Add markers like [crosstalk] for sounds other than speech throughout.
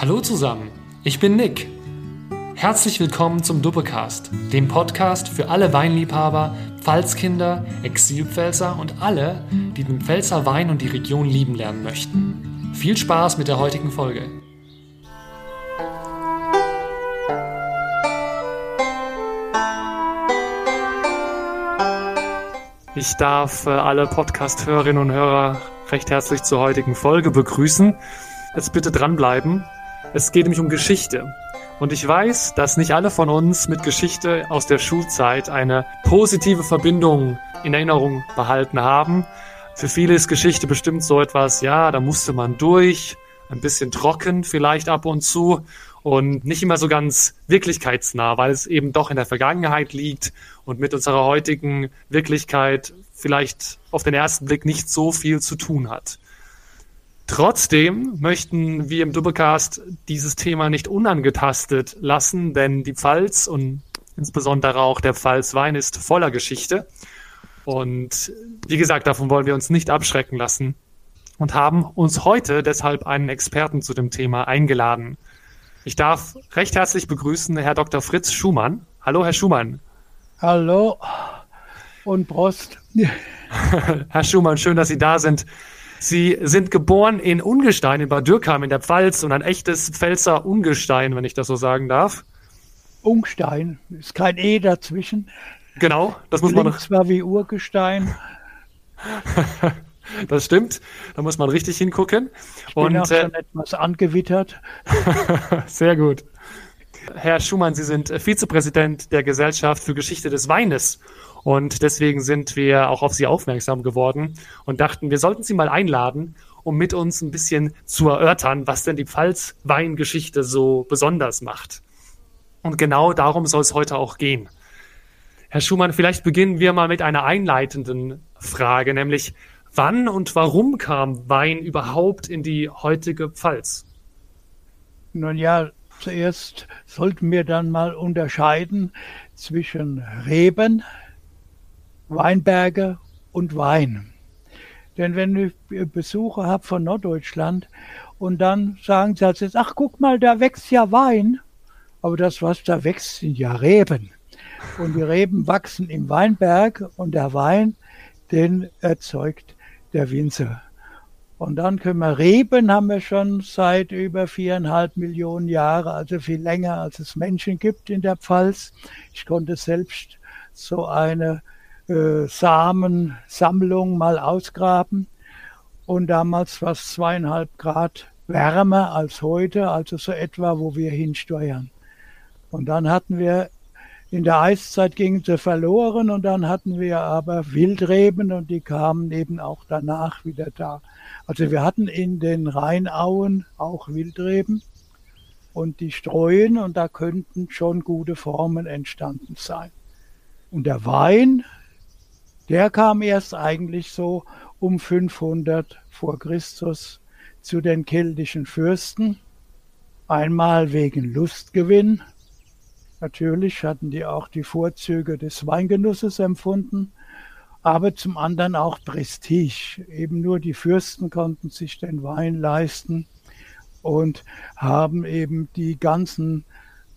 Hallo zusammen, ich bin Nick. Herzlich willkommen zum Duppecast, dem Podcast für alle Weinliebhaber, Pfalzkinder, Exilpfälzer und alle, die den Pfälzer Wein und die Region lieben lernen möchten. Viel Spaß mit der heutigen Folge. Ich darf äh, alle Podcast-Hörerinnen und Hörer recht herzlich zur heutigen Folge begrüßen. Jetzt bitte dranbleiben. Es geht nämlich um Geschichte. Und ich weiß, dass nicht alle von uns mit Geschichte aus der Schulzeit eine positive Verbindung in Erinnerung behalten haben. Für viele ist Geschichte bestimmt so etwas, ja, da musste man durch, ein bisschen trocken vielleicht ab und zu und nicht immer so ganz wirklichkeitsnah, weil es eben doch in der Vergangenheit liegt und mit unserer heutigen Wirklichkeit vielleicht auf den ersten Blick nicht so viel zu tun hat. Trotzdem möchten wir im Doublecast dieses Thema nicht unangetastet lassen, denn die Pfalz und insbesondere auch der Pfalzwein ist voller Geschichte. Und wie gesagt, davon wollen wir uns nicht abschrecken lassen und haben uns heute deshalb einen Experten zu dem Thema eingeladen. Ich darf recht herzlich begrüßen Herr Dr. Fritz Schumann. Hallo, Herr Schumann. Hallo und Prost. [laughs] Herr Schumann, schön, dass Sie da sind. Sie sind geboren in Ungestein in Bad Dürkheim in der Pfalz und ein echtes Pfälzer Ungestein, wenn ich das so sagen darf. Ungstein, ist kein E dazwischen. Genau, das muss man. Klingt zwar wie Urgestein. [laughs] das stimmt, da muss man richtig hingucken. Ich bin und auch äh, schon etwas angewittert. [laughs] Sehr gut. Herr Schumann, Sie sind Vizepräsident der Gesellschaft für Geschichte des Weines und deswegen sind wir auch auf sie aufmerksam geworden und dachten, wir sollten sie mal einladen, um mit uns ein bisschen zu erörtern, was denn die Pfalz-Weingeschichte so besonders macht. Und genau darum soll es heute auch gehen. Herr Schumann, vielleicht beginnen wir mal mit einer einleitenden Frage, nämlich wann und warum kam Wein überhaupt in die heutige Pfalz? Nun ja, zuerst sollten wir dann mal unterscheiden zwischen Reben, Weinberge und Wein. Denn wenn ich Besucher habe von Norddeutschland und dann sagen sie jetzt, ach guck mal, da wächst ja Wein. Aber das, was da wächst, sind ja Reben. Und die Reben wachsen im Weinberg und der Wein, den erzeugt der Winzer. Und dann können wir Reben haben wir schon seit über viereinhalb Millionen Jahren, also viel länger als es Menschen gibt in der Pfalz. Ich konnte selbst so eine äh, Samensammlung mal ausgraben. Und damals war es zweieinhalb Grad wärmer als heute, also so etwa, wo wir hinsteuern. Und dann hatten wir in der Eiszeit gingen sie verloren und dann hatten wir aber Wildreben und die kamen eben auch danach wieder da. Also wir hatten in den Rheinauen auch Wildreben und die streuen und da könnten schon gute Formen entstanden sein. Und der Wein, der kam erst eigentlich so um 500 vor Christus zu den keltischen Fürsten. Einmal wegen Lustgewinn. Natürlich hatten die auch die Vorzüge des Weingenusses empfunden, aber zum anderen auch Prestige. Eben nur die Fürsten konnten sich den Wein leisten und haben eben die ganzen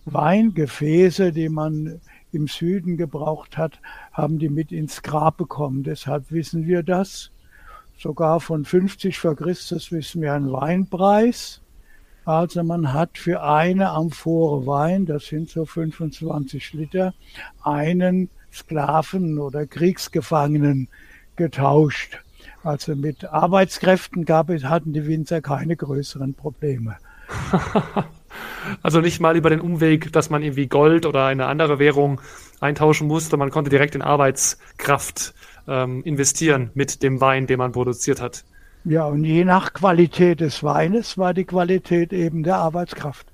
Weingefäße, die man im Süden gebraucht hat, haben die mit ins Grab bekommen. Deshalb wissen wir das. Sogar von 50 vor Christus wissen wir einen Weinpreis. Also man hat für eine Amphore Wein, das sind so 25 Liter, einen Sklaven oder Kriegsgefangenen getauscht. Also mit Arbeitskräften gab es, hatten die Winzer keine größeren Probleme. [laughs] Also nicht mal über den Umweg, dass man irgendwie Gold oder eine andere Währung eintauschen musste. Man konnte direkt in Arbeitskraft ähm, investieren mit dem Wein, den man produziert hat. Ja, und je nach Qualität des Weines war die Qualität eben der Arbeitskraft.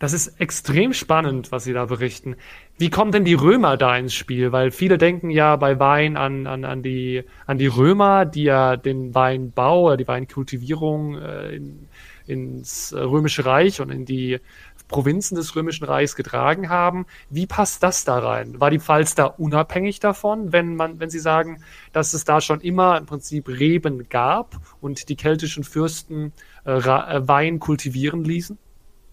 Das ist extrem spannend, was Sie da berichten. Wie kommen denn die Römer da ins Spiel? Weil viele denken ja bei Wein an, an, an, die, an die Römer, die ja den Weinbau oder die Weinkultivierung äh, in, ins Römische Reich und in die Provinzen des Römischen Reichs getragen haben. Wie passt das da rein? War die Pfalz da unabhängig davon, wenn man, wenn Sie sagen, dass es da schon immer im Prinzip Reben gab und die keltischen Fürsten äh, äh Wein kultivieren ließen?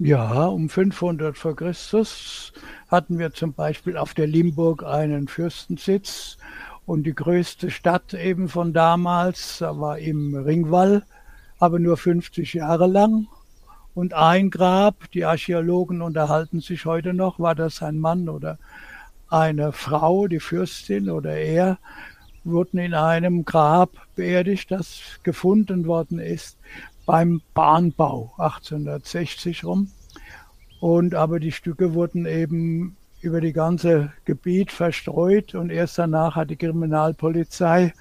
Ja, um 500 vor Christus hatten wir zum Beispiel auf der Limburg einen Fürstensitz und die größte Stadt eben von damals war im Ringwall, aber nur 50 Jahre lang. Und ein Grab, die Archäologen unterhalten sich heute noch, war das ein Mann oder eine Frau, die Fürstin oder er, wurden in einem Grab beerdigt, das gefunden worden ist beim Bahnbau 1860 rum. Und aber die Stücke wurden eben über die ganze Gebiet verstreut und erst danach hat die Kriminalpolizei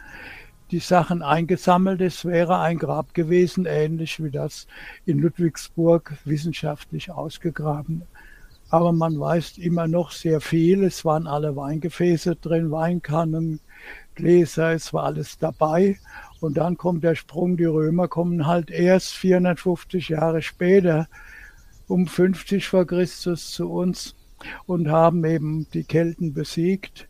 die Sachen eingesammelt. Es wäre ein Grab gewesen, ähnlich wie das in Ludwigsburg wissenschaftlich ausgegraben. Aber man weiß immer noch sehr viel. Es waren alle Weingefäße drin, Weinkannen, Gläser, es war alles dabei. Und dann kommt der Sprung, die Römer kommen halt erst 450 Jahre später, um 50 vor Christus zu uns und haben eben die Kelten besiegt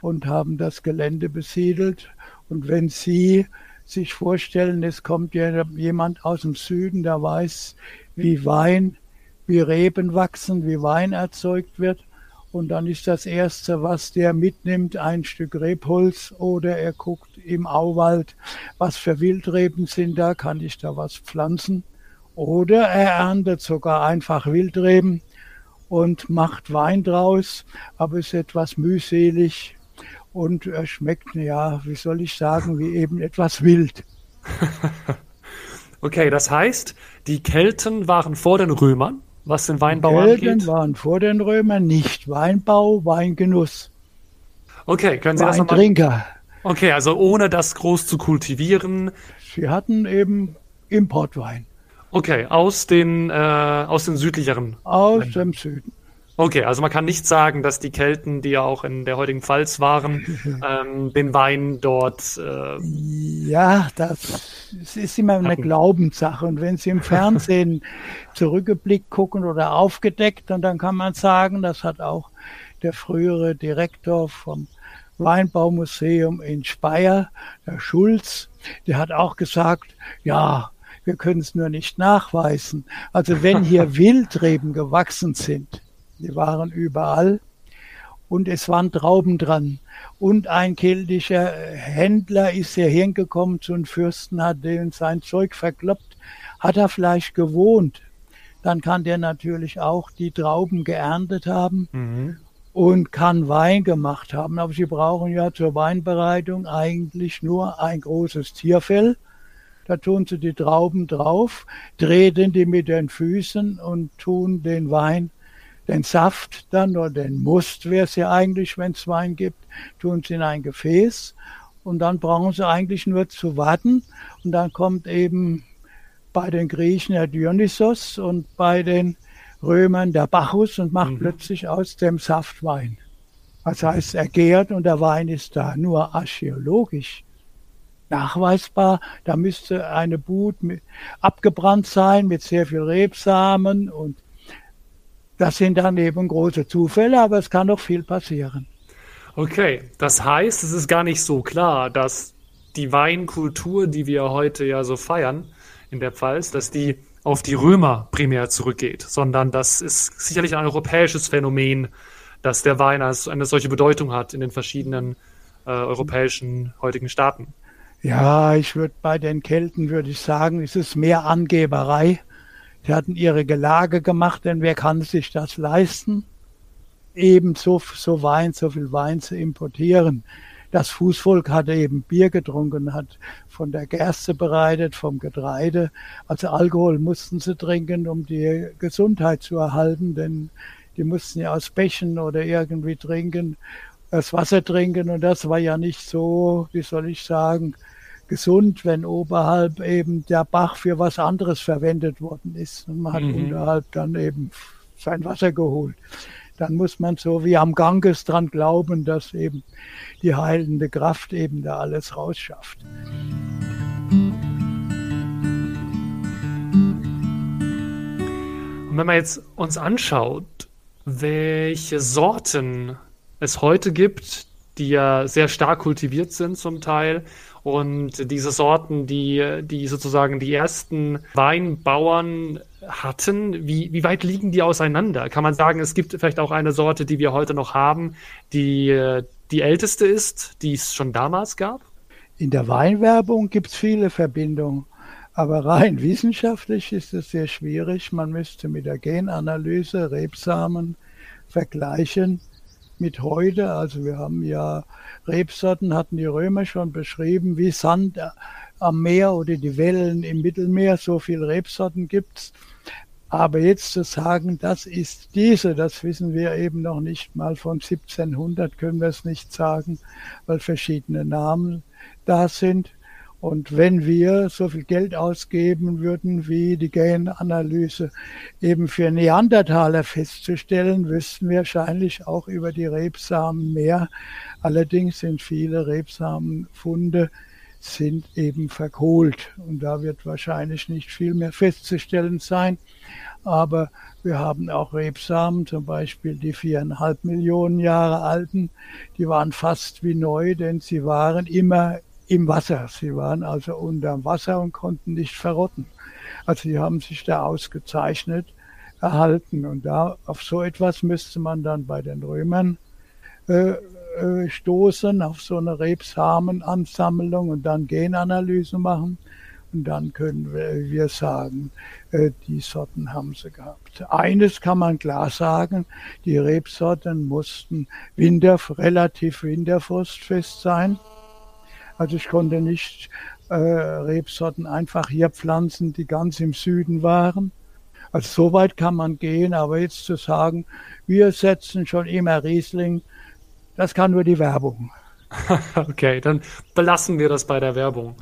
und haben das Gelände besiedelt. Und wenn Sie sich vorstellen, es kommt jemand aus dem Süden, der weiß, wie Wein, wie Reben wachsen, wie Wein erzeugt wird, und dann ist das Erste, was der mitnimmt, ein Stück Rebholz oder er guckt im Auwald, was für Wildreben sind da, kann ich da was pflanzen. Oder er erntet sogar einfach Wildreben und macht Wein draus, aber ist etwas mühselig und er schmeckt, ja, wie soll ich sagen, wie eben etwas wild. [laughs] okay, das heißt, die Kelten waren vor den Römern? was den Weinbau die Kelten angeht? waren vor den Römern nicht Weinbau, Weingenuss. Okay, können Sie das nochmal? Trinker. Okay, also ohne das groß zu kultivieren. Sie hatten eben Importwein. Okay, aus den, äh, aus den südlicheren. Aus Ländern. dem Süden. Okay, also man kann nicht sagen, dass die Kelten, die ja auch in der heutigen Pfalz waren, [laughs] ähm, den Wein dort. Äh, ja, das ist immer eine hatten. Glaubenssache. Und wenn Sie im [laughs] Fernsehen zurückgeblickt gucken oder aufgedeckt, und dann kann man sagen, das hat auch der frühere Direktor vom Weinbaumuseum in Speyer, der Schulz, der hat auch gesagt, ja, wir können es nur nicht nachweisen. Also wenn hier [laughs] Wildreben gewachsen sind, die waren überall. Und es waren Trauben dran. Und ein keltischer Händler ist hier hingekommen zu einem Fürsten, hat den sein Zeug verkloppt. Hat er vielleicht gewohnt, dann kann der natürlich auch die Trauben geerntet haben mhm. und kann Wein gemacht haben. Aber sie brauchen ja zur Weinbereitung eigentlich nur ein großes Tierfell. Da tun sie die Trauben drauf, treten die mit den Füßen und tun den Wein den Saft dann oder den Must wäre es ja eigentlich, wenn es Wein gibt, tun sie in ein Gefäß und dann brauchen sie eigentlich nur zu warten und dann kommt eben bei den Griechen der Dionysos und bei den Römern der Bacchus und macht mhm. plötzlich aus dem Saft Wein. Das heißt, er gärt und der Wein ist da. Nur archäologisch nachweisbar, da müsste eine Brut abgebrannt sein mit sehr viel Rebsamen und das sind dann eben große Zufälle, aber es kann noch viel passieren. Okay, das heißt, es ist gar nicht so klar, dass die Weinkultur, die wir heute ja so feiern in der Pfalz, dass die auf die Römer primär zurückgeht, sondern das ist sicherlich ein europäisches Phänomen, dass der Wein als eine solche Bedeutung hat in den verschiedenen äh, europäischen heutigen Staaten. Ja, ich würde bei den Kelten würde ich sagen, es ist mehr Angeberei Sie hatten ihre Gelage gemacht, denn wer kann sich das leisten? Eben so, so Wein, so viel Wein zu importieren. Das Fußvolk hatte eben Bier getrunken, hat von der Gerste bereitet, vom Getreide. Also Alkohol mussten sie trinken, um die Gesundheit zu erhalten, denn die mussten ja aus Bächen oder irgendwie trinken, das Wasser trinken und das war ja nicht so, wie soll ich sagen, gesund, wenn oberhalb eben der Bach für was anderes verwendet worden ist. Und man hat mhm. unterhalb dann eben sein Wasser geholt. Dann muss man so wie am Ganges dran glauben, dass eben die heilende Kraft eben da alles rausschafft. Und wenn man jetzt uns anschaut, welche Sorten es heute gibt, die ja sehr stark kultiviert sind zum Teil Und diese Sorten, die, die sozusagen die ersten Weinbauern hatten, wie, wie weit liegen die auseinander? Kann man sagen, es gibt vielleicht auch eine Sorte, die wir heute noch haben, die die älteste ist, die es schon damals gab? In der Weinwerbung gibt es viele Verbindungen. Aber rein [laughs] wissenschaftlich ist es sehr schwierig. Man müsste mit der Genanalyse Rebsamen vergleichen mit heute. Also wir haben ja Rebsorten, hatten die Römer schon beschrieben, wie Sand am Meer oder die Wellen im Mittelmeer. So viele Rebsorten gibt's. Aber jetzt zu sagen, das ist diese, das wissen wir eben noch nicht mal von 1700 können wir es nicht sagen, weil verschiedene Namen da sind. Und wenn wir so viel Geld ausgeben würden, wie die Genanalyse eben für Neandertaler festzustellen, wüssten wir wahrscheinlich auch über die Rebsamen mehr. Allerdings sind viele Rebsamenfunde sind eben verkohlt und da wird wahrscheinlich nicht viel mehr festzustellen sein. Aber wir haben auch Rebsamen, zum Beispiel die viereinhalb Millionen Jahre alten, die waren fast wie neu, denn sie waren immer im Wasser. Sie waren also unterm Wasser und konnten nicht verrotten. Also sie haben sich da ausgezeichnet erhalten. Und da auf so etwas müsste man dann bei den Römern äh, äh, stoßen, auf so eine Rebsamenansammlung und dann Genanalyse machen. Und dann können wir, wir sagen, äh, die Sorten haben sie gehabt. Eines kann man klar sagen, die Rebsorten mussten winter, relativ winterfrostfest sein. Also ich konnte nicht äh, Rebsorten einfach hier pflanzen, die ganz im Süden waren. Also so weit kann man gehen, aber jetzt zu sagen, wir setzen schon immer Riesling, das kann nur die Werbung. [laughs] okay, dann belassen wir das bei der Werbung.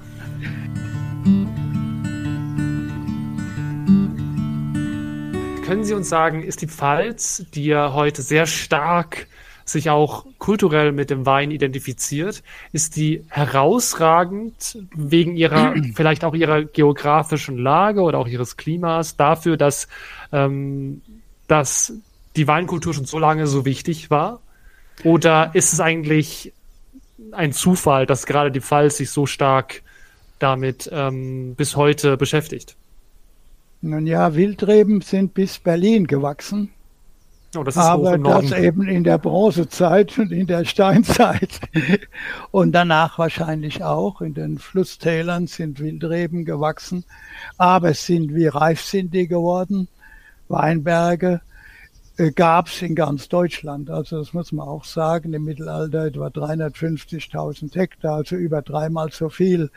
Können Sie uns sagen, ist die Pfalz, die ja heute sehr stark sich auch kulturell mit dem Wein identifiziert, ist die herausragend wegen ihrer, [clears throat] vielleicht auch ihrer geografischen Lage oder auch ihres Klimas dafür, dass, ähm, dass die Weinkultur schon so lange so wichtig war? Oder ist es eigentlich ein Zufall, dass gerade die Pfalz sich so stark damit ähm, bis heute beschäftigt? Nun ja, Wildreben sind bis Berlin gewachsen. Oh, das aber das eben in der Bronzezeit und in der Steinzeit. [laughs] Und danach wahrscheinlich auch. In den Flusstälern sind Wildreben gewachsen. Aber es sind, wie reif sind die geworden? Weinberge äh, gab es in ganz Deutschland. Also das muss man auch sagen. Im Mittelalter etwa 350.000 Hektar, also über dreimal so viel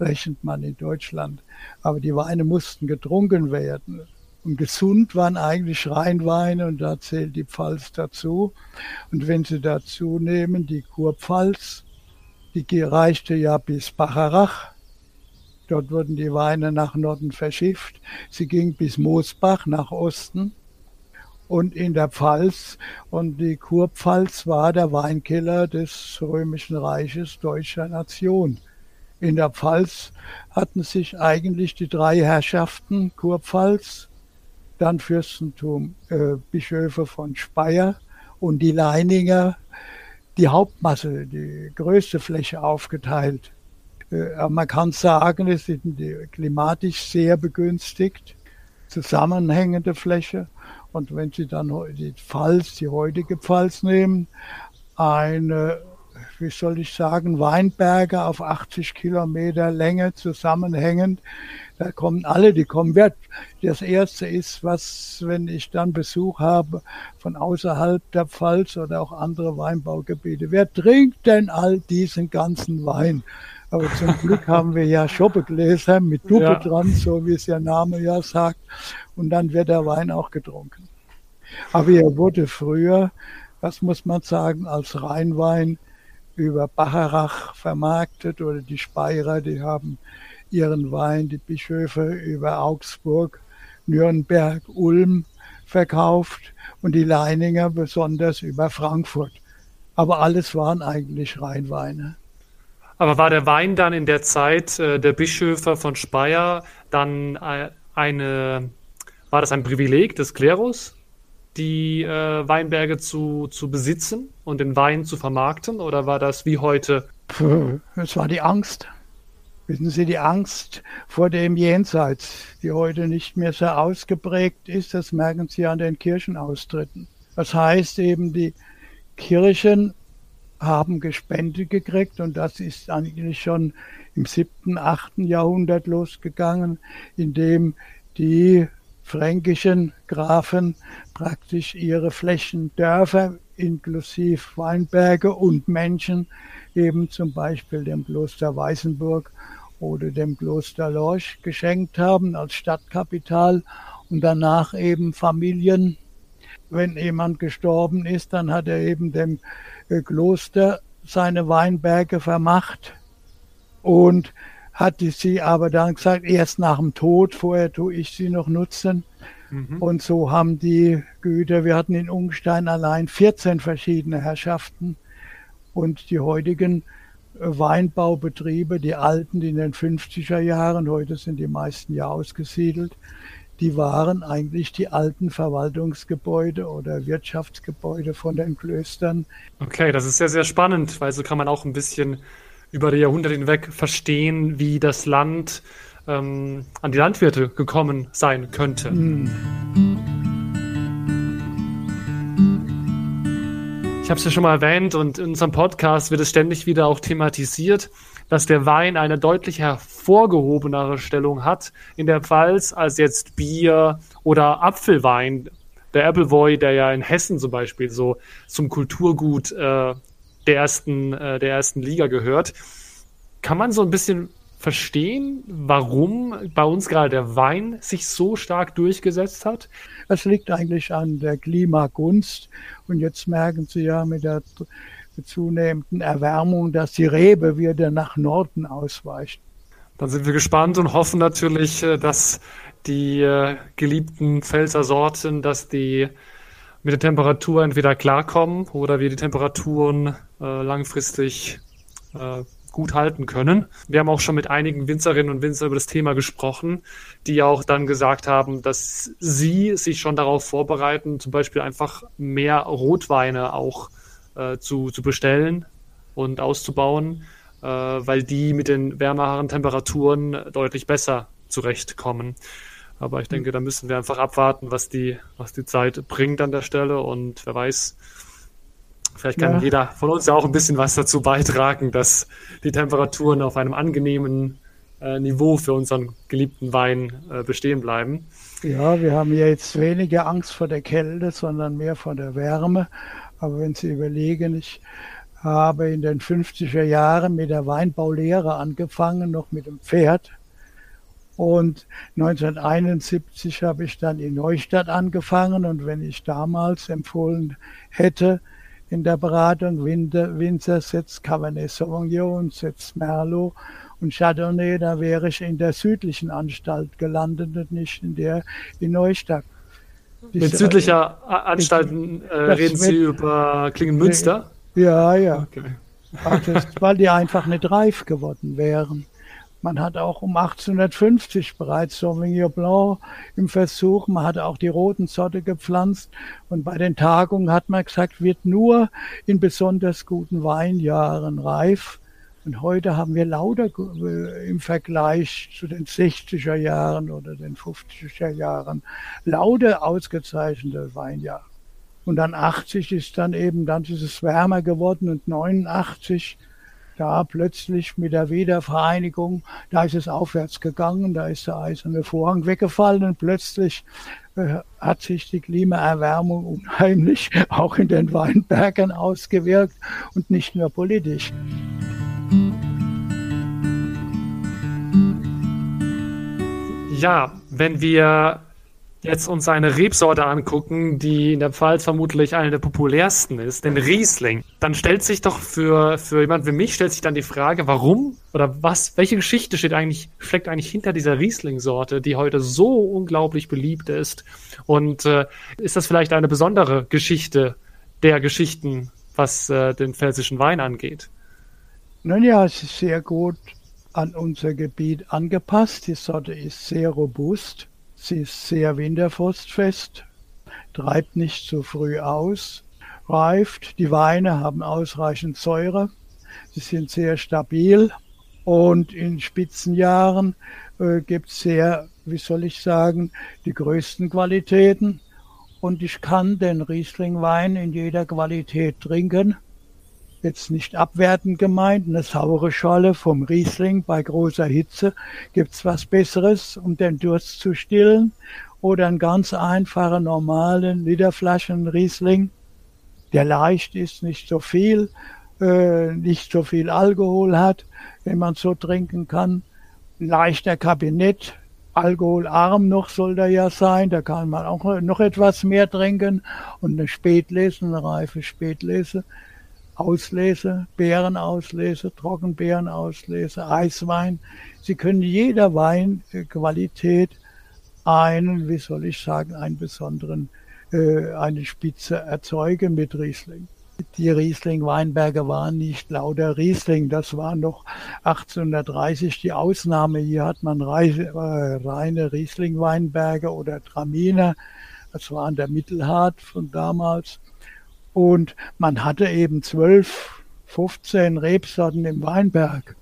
rechnet man in Deutschland. Aber die Weine mussten getrunken werden. Und gesund waren eigentlich Rheinweine und da zählt die Pfalz dazu. Und wenn Sie dazu nehmen, die Kurpfalz, die reichte ja bis Bacharach. Dort wurden die Weine nach Norden verschifft. Sie ging bis Moosbach nach Osten und in der Pfalz. Und die Kurpfalz war der Weinkeller des Römischen Reiches deutscher Nation. In der Pfalz hatten sich eigentlich die drei Herrschaften Kurpfalz, dann Fürstentum äh, Bischöfe von Speyer und die Leininger die Hauptmasse, die größte Fläche aufgeteilt. Äh, man kann sagen, es sind klimatisch sehr begünstigt, zusammenhängende Fläche. Und wenn Sie dann die Pfalz, die heutige Pfalz nehmen, eine wie soll ich sagen, Weinberge auf 80 Kilometer Länge zusammenhängend. Da kommen alle, die kommen. Das erste ist, was, wenn ich dann Besuch habe von außerhalb der Pfalz oder auch andere Weinbaugebiete, wer trinkt denn all diesen ganzen Wein? Aber zum Glück [laughs] haben wir ja Schoppegläser mit Duppe ja. dran, so wie es der Name ja sagt. Und dann wird der Wein auch getrunken. Aber er wurde früher, was muss man sagen, als Rheinwein über Bacharach vermarktet oder die Speyerer, die haben ihren Wein, die Bischöfe über Augsburg, Nürnberg, Ulm verkauft und die Leininger besonders über Frankfurt. Aber alles waren eigentlich Rheinweine. Aber war der Wein dann in der Zeit äh, der Bischöfe von Speyer dann äh, eine, war das ein Privileg des Klerus? die äh, Weinberge zu, zu besitzen und den Wein zu vermarkten? Oder war das wie heute? Es war die Angst. Wissen Sie, die Angst vor dem Jenseits, die heute nicht mehr so ausgeprägt ist, das merken Sie an den Kirchenaustritten. Das heißt eben, die Kirchen haben Gespende gekriegt und das ist eigentlich schon im siebten, achten Jahrhundert losgegangen, indem die fränkischen Grafen praktisch ihre Flächen, Dörfer inklusive Weinberge und Menschen eben zum Beispiel dem Kloster Weißenburg oder dem Kloster Lorch geschenkt haben als Stadtkapital und danach eben Familien. Wenn jemand gestorben ist, dann hat er eben dem äh, Kloster seine Weinberge vermacht und hatte sie aber dann gesagt, erst nach dem Tod, vorher tue ich sie noch nutzen. Mhm. Und so haben die Güter, wir hatten in Ungstein allein 14 verschiedene Herrschaften und die heutigen Weinbaubetriebe, die alten, die in den 50er Jahren, heute sind die meisten ja ausgesiedelt, die waren eigentlich die alten Verwaltungsgebäude oder Wirtschaftsgebäude von den Klöstern. Okay, das ist sehr, sehr spannend, weil so kann man auch ein bisschen über die Jahrhunderte hinweg verstehen, wie das Land ähm, an die Landwirte gekommen sein könnte. Mhm. Ich habe es ja schon mal erwähnt und in unserem Podcast wird es ständig wieder auch thematisiert, dass der Wein eine deutlich hervorgehobenere Stellung hat in der Pfalz als jetzt Bier oder Apfelwein. Der Appleboy, der ja in Hessen zum Beispiel so zum Kulturgut äh, der, ersten, äh, der ersten Liga gehört. Kann man so ein bisschen verstehen, warum bei uns gerade der Wein sich so stark durchgesetzt hat? Das liegt eigentlich an der Klimagunst. Und jetzt merken Sie ja mit der zunehmenden Erwärmung, dass die Rebe wieder nach Norden ausweicht. Dann sind wir gespannt und hoffen natürlich, äh, dass die äh, geliebten Pfälzer Sorten, dass die mit der Temperatur entweder klarkommen oder wir die Temperaturen äh, langfristig gut halten können. Wir haben auch schon mit einigen Winzerinnen und Winzern über das Thema gesprochen, die auch dann gesagt haben, dass sie sich schon darauf vorbereiten, zum Beispiel einfach mehr Rotweine auch äh, zu, zu bestellen und auszubauen, äh, weil die mit den wärmeren Temperaturen deutlich besser zurechtkommen. Aber ich denke, da müssen wir einfach abwarten, was die, was die Zeit bringt an der Stelle und wer weiß, Vielleicht kann ja. jeder von uns ja auch ein bisschen was dazu beitragen, dass die Temperaturen auf einem angenehmen äh, Niveau für unseren geliebten Wein äh, bestehen bleiben. Ja, wir haben ja jetzt weniger Angst vor der Kälte, sondern mehr vor der Wärme. Aber wenn Sie überlegen, ich habe in den 50er Jahren mit der Weinbaulehre angefangen, noch mit dem Pferd. Und 1971 habe ich dann in Neustadt angefangen. Und wenn ich damals empfohlen hätte, in der Beratung. Winter, Winzer setzt Cabernet Sauvignon, setzt Merlot und Chardonnay, da wäre ich in der südlichen Anstalt gelandet und nicht in der in Neustadt. Mit südlicher äh, Anstalten äh, reden Sie über Klingenmünster? Ja, ja. Okay. Ach, das, weil die einfach nicht reif geworden wären. Man hat auch um 1850 bereits Sauvignon Blanc im Versuch. Man hat auch die roten Sorte gepflanzt. Und bei den Tagungen hat man gesagt, wird nur in besonders guten Weinjahren reif. Und heute haben wir lauter äh, im Vergleich zu den 60er Jahren oder den 50er Jahren lauter ausgezeichnete Weinjahre. Und dann 80 ist dann eben, dann ist es wärmer geworden und 89 da plötzlich mit der Wiedervereinigung, da ist es aufwärts gegangen, da ist der eiserne Vorhang weggefallen und plötzlich äh, hat sich die Klimaerwärmung unheimlich [laughs] auch in den Weinbergen ausgewirkt und nicht nur politisch. Ja, wenn wir jetzt uns eine Rebsorte angucken, die in der Pfalz vermutlich eine der populärsten ist, den Riesling, dann stellt sich doch für, für jemand wie mich, stellt sich dann die Frage, warum oder was, welche Geschichte steht eigentlich, steckt eigentlich hinter dieser Riesling-Sorte, die heute so unglaublich beliebt ist? Und äh, ist das vielleicht eine besondere Geschichte der Geschichten, was äh, den pfälzischen Wein angeht? Nun ja, es ist sehr gut an unser Gebiet angepasst. Die Sorte ist sehr robust Sie ist sehr winterfrostfest, treibt nicht zu früh aus, reift. Die Weine haben ausreichend Säure. Sie sind sehr stabil Und in Spitzenjahren äh, gibt es sehr, wie soll ich sagen, die größten Qualitäten. Und ich kann den Rieslingwein in jeder Qualität trinken. Jetzt nicht abwertend gemeint, eine saure Scholle vom Riesling bei großer Hitze. Gibt's was Besseres, um den Durst zu stillen? Oder einen ganz einfachen, normalen Literflaschen Riesling, der leicht ist, nicht so viel, äh, nicht so viel Alkohol hat, wenn man so trinken kann. Leichter Kabinett, alkoholarm noch soll der ja sein, da kann man auch noch etwas mehr trinken und eine Spätlese, eine reife Spätlese, Auslese, Beerenauslese, Trockenbeerenauslese, Eiswein. Sie können jeder Weinqualität einen, wie soll ich sagen, einen besonderen, äh, eine Spitze erzeugen mit Riesling die Riesling-Weinberge waren nicht lauter Riesling. Das war noch 1830 die Ausnahme. Hier hat man äh, reine Riesling-Weinberge oder Traminer. Das war an der Mittelhart von damals. Und man hatte eben zwölf, 15 Rebsorten im Weinberg.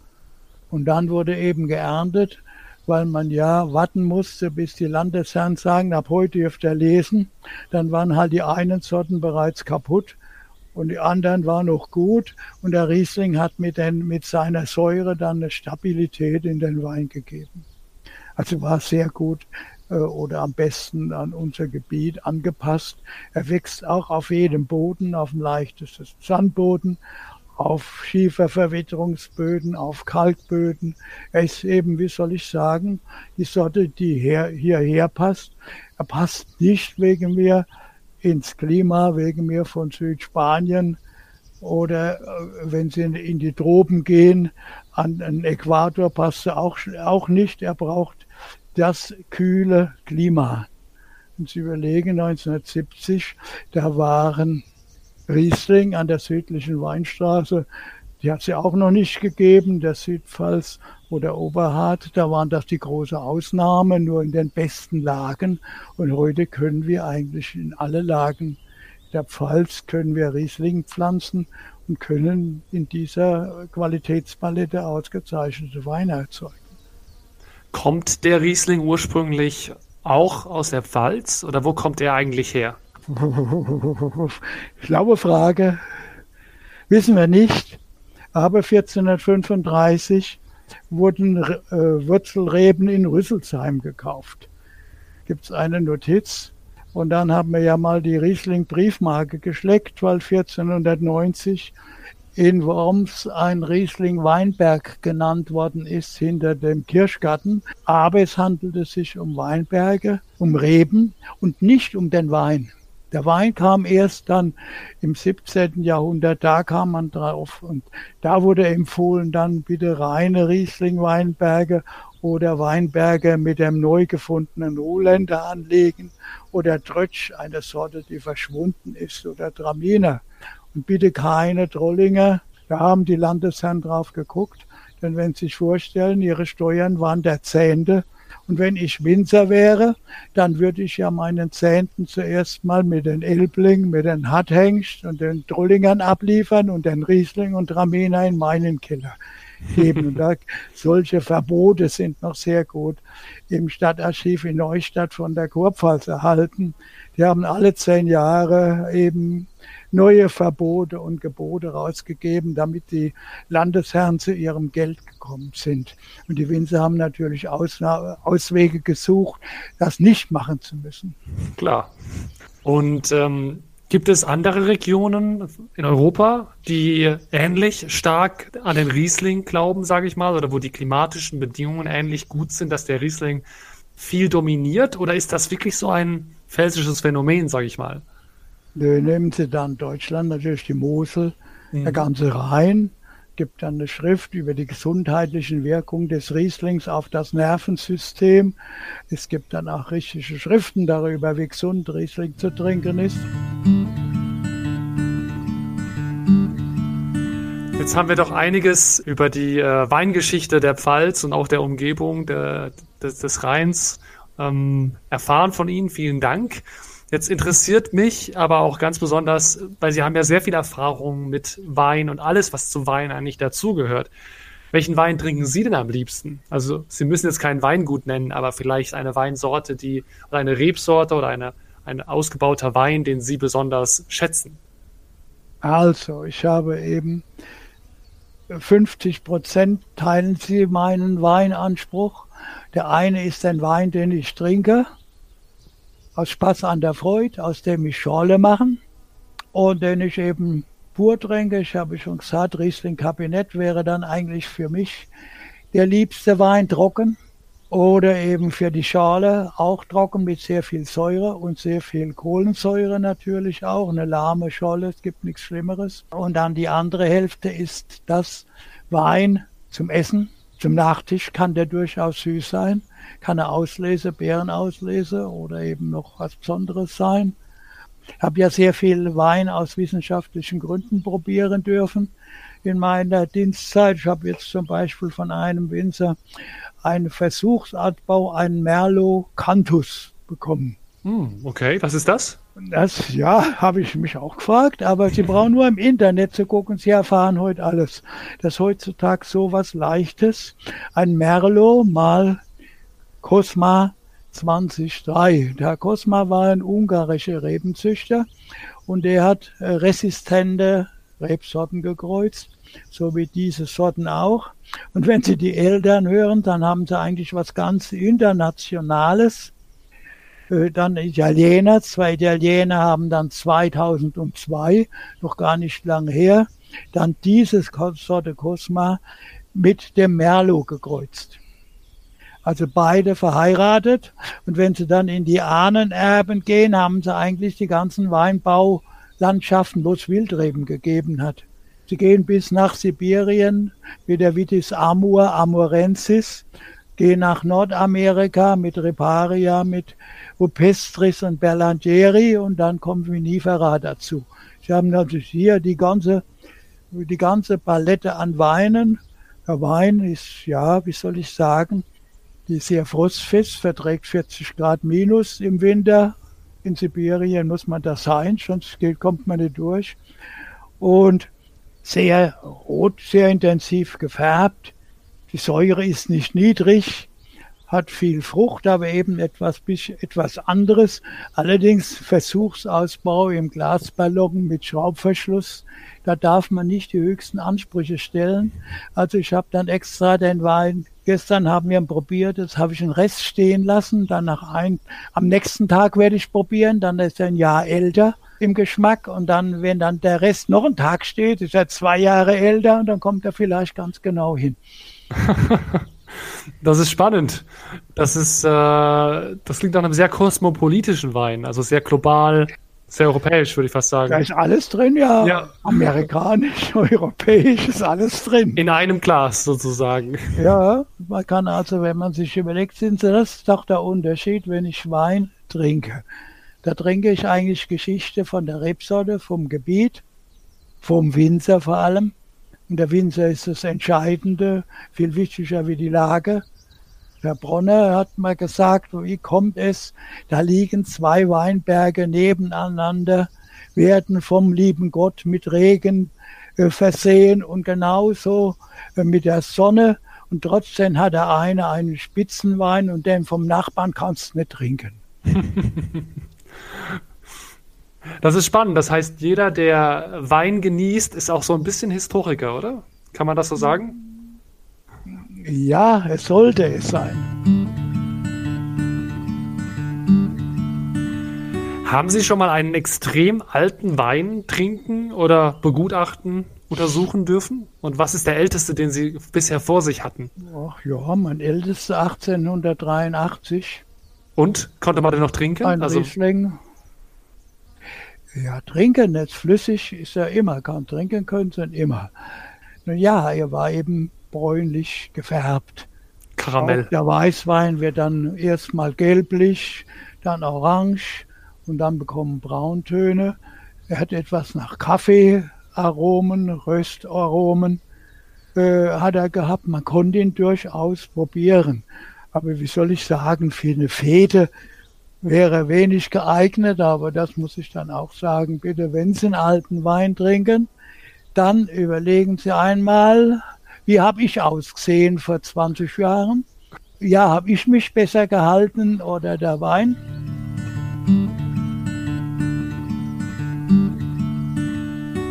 Und dann wurde eben geerntet, weil man ja warten musste, bis die Landesherren sagen, ab heute dürft ihr lesen. Dann waren halt die einen Sorten bereits kaputt und die anderen waren noch gut und der Riesling hat mit, den, mit seiner Säure dann eine Stabilität in den Wein gegeben. Also war sehr gut oder am besten an unser Gebiet angepasst. Er wächst auch auf jedem Boden, auf dem leichtesten Sandboden, auf Schieferverwitterungsböden, auf Kalkböden. Er ist eben, wie soll ich sagen, die Sorte, die her, hierher passt. Er passt nicht wegen mir ins Klima wegen mir von Südspanien oder äh, wenn Sie in die Tropen gehen, an den Äquator passt er auch, auch nicht. Er braucht das kühle Klima. Und Sie überlegen, 1970, da waren Riesling an der südlichen Weinstraße, die hat es ja auch noch nicht gegeben, der Südpfalz oder Oberhart, da waren das die große Ausnahme, nur in den besten Lagen. Und heute können wir eigentlich in alle Lagen der Pfalz können wir Riesling pflanzen und können in dieser Qualitätspalette ausgezeichnete Weine erzeugen. Kommt der Riesling ursprünglich auch aus der Pfalz oder wo kommt er eigentlich her? [laughs] Schlaue Frage. Wissen wir nicht. Aber 1435 wurden äh, Wurzelreben in Rüsselsheim gekauft. Gibt es eine Notiz? Und dann haben wir ja mal die Riesling-Briefmarke geschleckt, weil 1490 in Worms ein Riesling-Weinberg genannt worden ist hinter dem Kirschgarten. Aber es handelte sich um Weinberge, um Reben und nicht um den Wein. Der Wein kam erst dann im 17. Jahrhundert, da kam man drauf und da wurde empfohlen, dann bitte reine Riesling-Weinberge oder Weinberge mit dem neu gefundenen Ruhländer anlegen oder Trötsch, eine Sorte, die verschwunden ist, oder Traminer. Und bitte keine Trollinger. Da haben die Landesherren drauf geguckt, denn wenn Sie sich vorstellen, Ihre Steuern waren der Zehnte und wenn ich Winzer wäre, dann würde ich ja meinen Zehnten zuerst mal mit den Elbling, mit den Harthengst und den Trullingern abliefern und den Riesling und Raminer in meinen Keller geben. Und da, [laughs] solche Verbote sind noch sehr gut im Stadtarchiv in Neustadt von der Kurpfalz erhalten. Die haben alle zehn Jahre eben neue Verbote und Gebote rausgegeben, damit die Landesherren zu ihrem Geld gekommen sind. Und die Winzer haben natürlich Ausna Auswege gesucht, das nicht machen zu müssen. Klar. Und ähm, Gibt es andere Regionen in Europa, die ähnlich stark an den Riesling glauben, sage ich mal, oder wo die klimatischen Bedingungen ähnlich gut sind, dass der Riesling viel dominiert? Oder ist das wirklich so ein pfälzisches Phänomen, sage ich mal? Nehmen Sie dann Deutschland, natürlich die Mosel, mhm. der ganze Rhein, gibt dann eine Schrift über die gesundheitlichen Wirkungen des Rieslings auf das Nervensystem. Es gibt dann auch richtige Schriften darüber, wie gesund Riesling zu trinken ist. Jetzt haben wir doch einiges über die äh, Weingeschichte der Pfalz und auch der Umgebung der, des, des Rheins ähm, erfahren von Ihnen. Vielen Dank. Jetzt interessiert mich aber auch ganz besonders, weil Sie haben ja sehr viel Erfahrung mit Wein und alles, was zu Wein eigentlich dazugehört. Welchen Wein trinken Sie denn am liebsten? Also Sie müssen jetzt kein Weingut nennen, aber vielleicht eine Weinsorte, die oder eine Rebsorte oder eine, ein ausgebauter Wein, den Sie besonders schätzen. Also, ich habe eben 50 Prozent teilen Sie meinen Weinanspruch. Der eine ist ein Wein, den ich trinke, aus Spaß an der Freude, aus dem ich Schorle machen und den ich eben pur trinke. Ich habe schon gesagt, Riesling Kabinett wäre dann eigentlich für mich der liebste Wein trocken oder eben für die Schale auch trocken mit sehr viel Säure und sehr viel Kohlensäure natürlich auch. Eine lahme Schale, es gibt nichts Schlimmeres. Und dann die andere Hälfte ist das Wein zum Essen. Zum Nachtisch kann der durchaus süß sein, kann eine Auslese, Beerenauslese oder eben noch was Besonderes sein. Ich habe ja sehr viel Wein aus wissenschaftlichen Gründen probieren dürfen in meiner Dienstzeit. Ich habe jetzt zum Beispiel von einem Winzer einen Versuchsartbau, einen Merlot Cantus bekommen. Hm, okay, was ist das? Das, ja, habe ich mich auch gefragt, aber Sie brauchen nur im Internet zu gucken, Sie erfahren heute alles. Das ist heutzutage so was Leichtes. Ein Merlot mal Cosma 2003. Der Cosma war ein ungarischer Rebenzüchter und der hat äh, resistente Rebsorten gekreuzt, so wie diese Sorten auch. Und wenn Sie die Eltern hören, dann haben sie eigentlich was ganz Internationales. Äh, dann Italiener, zwei Italiener haben dann 2002, noch gar nicht lang her, dann dieses Sorte Cosma mit dem Merlot gekreuzt. Also beide verheiratet. Und wenn sie dann in die Ahnenerben gehen, haben sie eigentlich die ganzen Weinbaulandschaften, wo es Wildreben gegeben hat. Sie gehen bis nach Sibirien mit der Vitis amur, amurensis, gehen nach Nordamerika mit Riparia, mit Rupestris und Berlangieri und dann kommt Vinifera dazu. Sie haben natürlich hier die ganze, die ganze Palette an Weinen. Der Wein ist, ja, wie soll ich sagen, die sehr frostfest, verträgt 40 Grad minus im Winter. In Sibirien muss man das sein, sonst kommt man nicht durch. Und sehr rot, sehr intensiv gefärbt. Die Säure ist nicht niedrig, hat viel Frucht, aber eben etwas, etwas anderes. Allerdings Versuchsausbau im Glasballon mit Schraubverschluss. Da darf man nicht die höchsten Ansprüche stellen. Also ich habe dann extra den Wein Gestern haben wir ihn probiert, jetzt habe ich einen Rest stehen lassen. Dann nach ein, am nächsten Tag werde ich probieren, dann ist er ein Jahr älter im Geschmack und dann, wenn dann der Rest noch einen Tag steht, ist er zwei Jahre älter und dann kommt er vielleicht ganz genau hin. [laughs] das ist spannend. Das ist, äh, das klingt nach einem sehr kosmopolitischen Wein, also sehr global, sehr europäisch, würde ich fast sagen. Da ist alles drin, ja. ja. Amerikanisch, [laughs] europäisch ist alles drin. In einem Glas sozusagen. Ja, man kann also, wenn man sich überlegt, sind sie, das ist doch der Unterschied, wenn ich Wein trinke. Da trinke ich eigentlich Geschichte von der Rebsorte, vom Gebiet, vom Winzer vor allem. Und der Winzer ist das Entscheidende, viel wichtiger wie die Lage. Der Bronner hat mal gesagt, wie kommt es, da liegen zwei Weinberge nebeneinander, werden vom lieben Gott mit Regen äh, versehen und genauso äh, mit der Sonne. Und trotzdem hat der eine einen Spitzenwein und den vom Nachbarn kannst du nicht trinken. [laughs] Das ist spannend. Das heißt, jeder, der Wein genießt, ist auch so ein bisschen Historiker, oder? Kann man das so sagen? Ja, es sollte es sein. Haben Sie schon mal einen extrem alten Wein trinken oder begutachten, untersuchen dürfen? Und was ist der älteste, den Sie bisher vor sich hatten? Ach ja, mein ältester 1883. Und konnte man den noch trinken? Ein also, Riesling. Ja, trinken, jetzt flüssig ist er immer, kann trinken können sie immer. Nun ja, er war eben bräunlich gefärbt. Karamell. Auch der Weißwein wird dann erstmal gelblich, dann orange und dann bekommen Brauntöne. Er hat etwas nach Kaffeearomen, Röstaromen äh, hat er gehabt. Man konnte ihn durchaus probieren. Aber wie soll ich sagen, für eine Fete wäre wenig geeignet, aber das muss ich dann auch sagen. Bitte, wenn Sie einen alten Wein trinken, dann überlegen Sie einmal, Wie habe ich ausgesehen vor 20 Jahren? Ja, habe ich mich besser gehalten oder der Wein?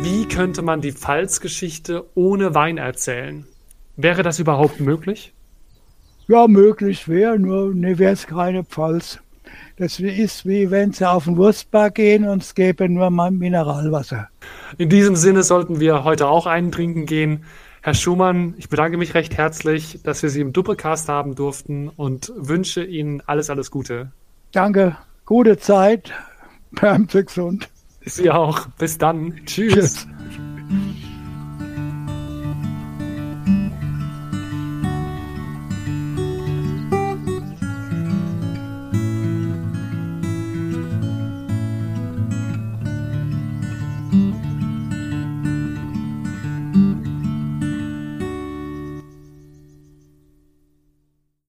Wie könnte man die Pfalzgeschichte ohne Wein erzählen? Wäre das überhaupt möglich? Ja, möglich wäre, nur ne, wäre es keine Pfalz. Das ist wie wenn Sie auf den Wurstbar gehen und es gäbe nur mal Mineralwasser. In diesem Sinne sollten wir heute auch einen trinken gehen. Herr Schumann, ich bedanke mich recht herzlich, dass wir Sie im Doppelcast haben durften und wünsche Ihnen alles, alles Gute. Danke, gute Zeit, bleiben Sie gesund. Sie auch. Bis dann. Tschüss. Tschüss.